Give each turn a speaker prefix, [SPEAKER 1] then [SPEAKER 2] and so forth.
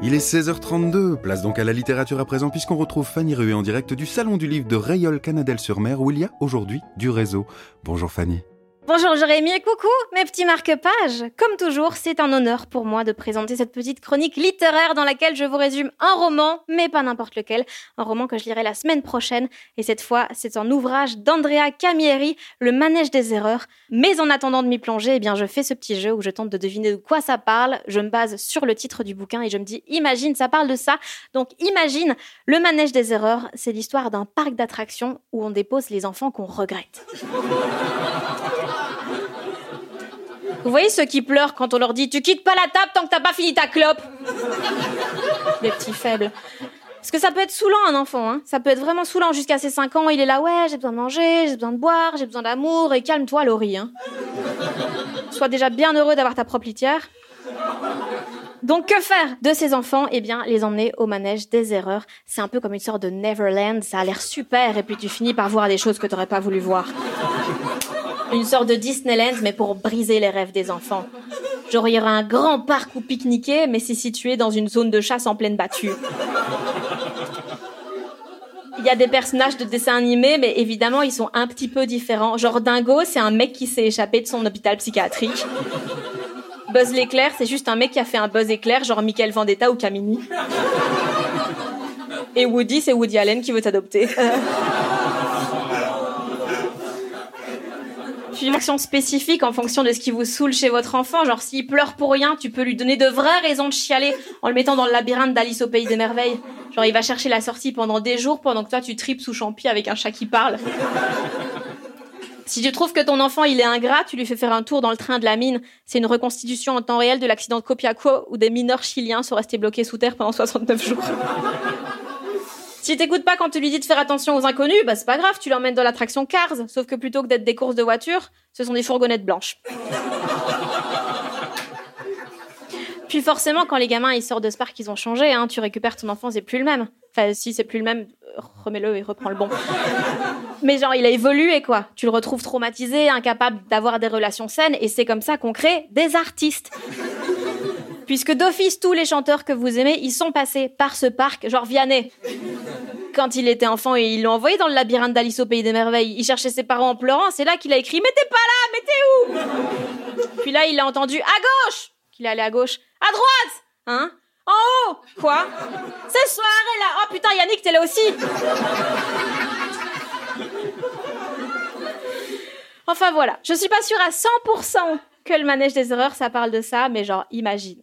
[SPEAKER 1] Il est 16h32, place donc à la littérature à présent puisqu'on retrouve Fanny Rué en direct du Salon du Livre de Rayol Canadel-sur-Mer où il y a aujourd'hui du réseau. Bonjour Fanny.
[SPEAKER 2] Bonjour Jérémy et coucou mes petits marque-pages. Comme toujours, c'est un honneur pour moi de présenter cette petite chronique littéraire dans laquelle je vous résume un roman, mais pas n'importe lequel, un roman que je lirai la semaine prochaine et cette fois, c'est un ouvrage d'Andrea Camieri, Le manège des erreurs. Mais en attendant de m'y plonger, eh bien je fais ce petit jeu où je tente de deviner de quoi ça parle. Je me base sur le titre du bouquin et je me dis imagine ça parle de ça. Donc imagine Le manège des erreurs, c'est l'histoire d'un parc d'attractions où on dépose les enfants qu'on regrette. Vous voyez ceux qui pleurent quand on leur dit tu quittes pas la table tant que t'as pas fini ta clope Les petits faibles. Parce que ça peut être saoulant un enfant, hein. ça peut être vraiment saoulant jusqu'à ses 5 ans, il est là, ouais, j'ai besoin de manger, j'ai besoin de boire, j'ai besoin d'amour, et calme-toi Laurie. Hein. Sois déjà bien heureux d'avoir ta propre litière. Donc que faire de ces enfants? Eh bien, les emmener au manège des erreurs. C'est un peu comme une sorte de Neverland, ça a l'air super, et puis tu finis par voir des choses que t'aurais pas voulu voir. Une sorte de Disneyland, mais pour briser les rêves des enfants. Genre, il y aura un grand parc où pique-niquer, mais c'est situé dans une zone de chasse en pleine battue. Il y a des personnages de dessins animés, mais évidemment, ils sont un petit peu différents. Genre, Dingo, c'est un mec qui s'est échappé de son hôpital psychiatrique. Buzz l'éclair, c'est juste un mec qui a fait un buzz éclair, genre Michael Vendetta ou Camini. Et Woody, c'est Woody Allen qui veut t'adopter. Une action spécifique en fonction de ce qui vous saoule chez votre enfant. Genre, s'il pleure pour rien, tu peux lui donner de vraies raisons de chialer en le mettant dans le labyrinthe d'Alice au Pays des Merveilles. Genre, il va chercher la sortie pendant des jours pendant que toi, tu tripes sous champi avec un chat qui parle. Si tu trouves que ton enfant il est ingrat, tu lui fais faire un tour dans le train de la mine. C'est une reconstitution en temps réel de l'accident de Copiaco où des mineurs chiliens sont restés bloqués sous terre pendant 69 jours. Si t'écoutes pas quand tu lui dis de faire attention aux inconnus, bah c'est pas grave, tu l'emmènes dans l'attraction Cars. Sauf que plutôt que d'être des courses de voitures, ce sont des fourgonnettes blanches. Puis forcément, quand les gamins ils sortent de ce parc, ils ont changé. Hein, tu récupères ton enfant, c'est plus le même. Enfin, si c'est plus le même, euh, remets-le et reprends le bon. Mais genre, il a évolué quoi. Tu le retrouves traumatisé, incapable d'avoir des relations saines, et c'est comme ça qu'on crée des artistes. Puisque d'office, tous les chanteurs que vous aimez, ils sont passés par ce parc, genre Vianney. Quand il était enfant et ils l'ont envoyé dans le labyrinthe d'Alice au Pays des Merveilles, il cherchait ses parents en pleurant, c'est là qu'il a écrit Mais t'es pas là, mais t'es où? Puis là, il a entendu À gauche! Qu'il est allé à gauche. À droite! Hein? En haut! Quoi? C'est soirée là Oh putain, Yannick, t'es là aussi! Enfin voilà, je suis pas sûre à 100% que le manège des erreurs, ça parle de ça, mais genre, imagine.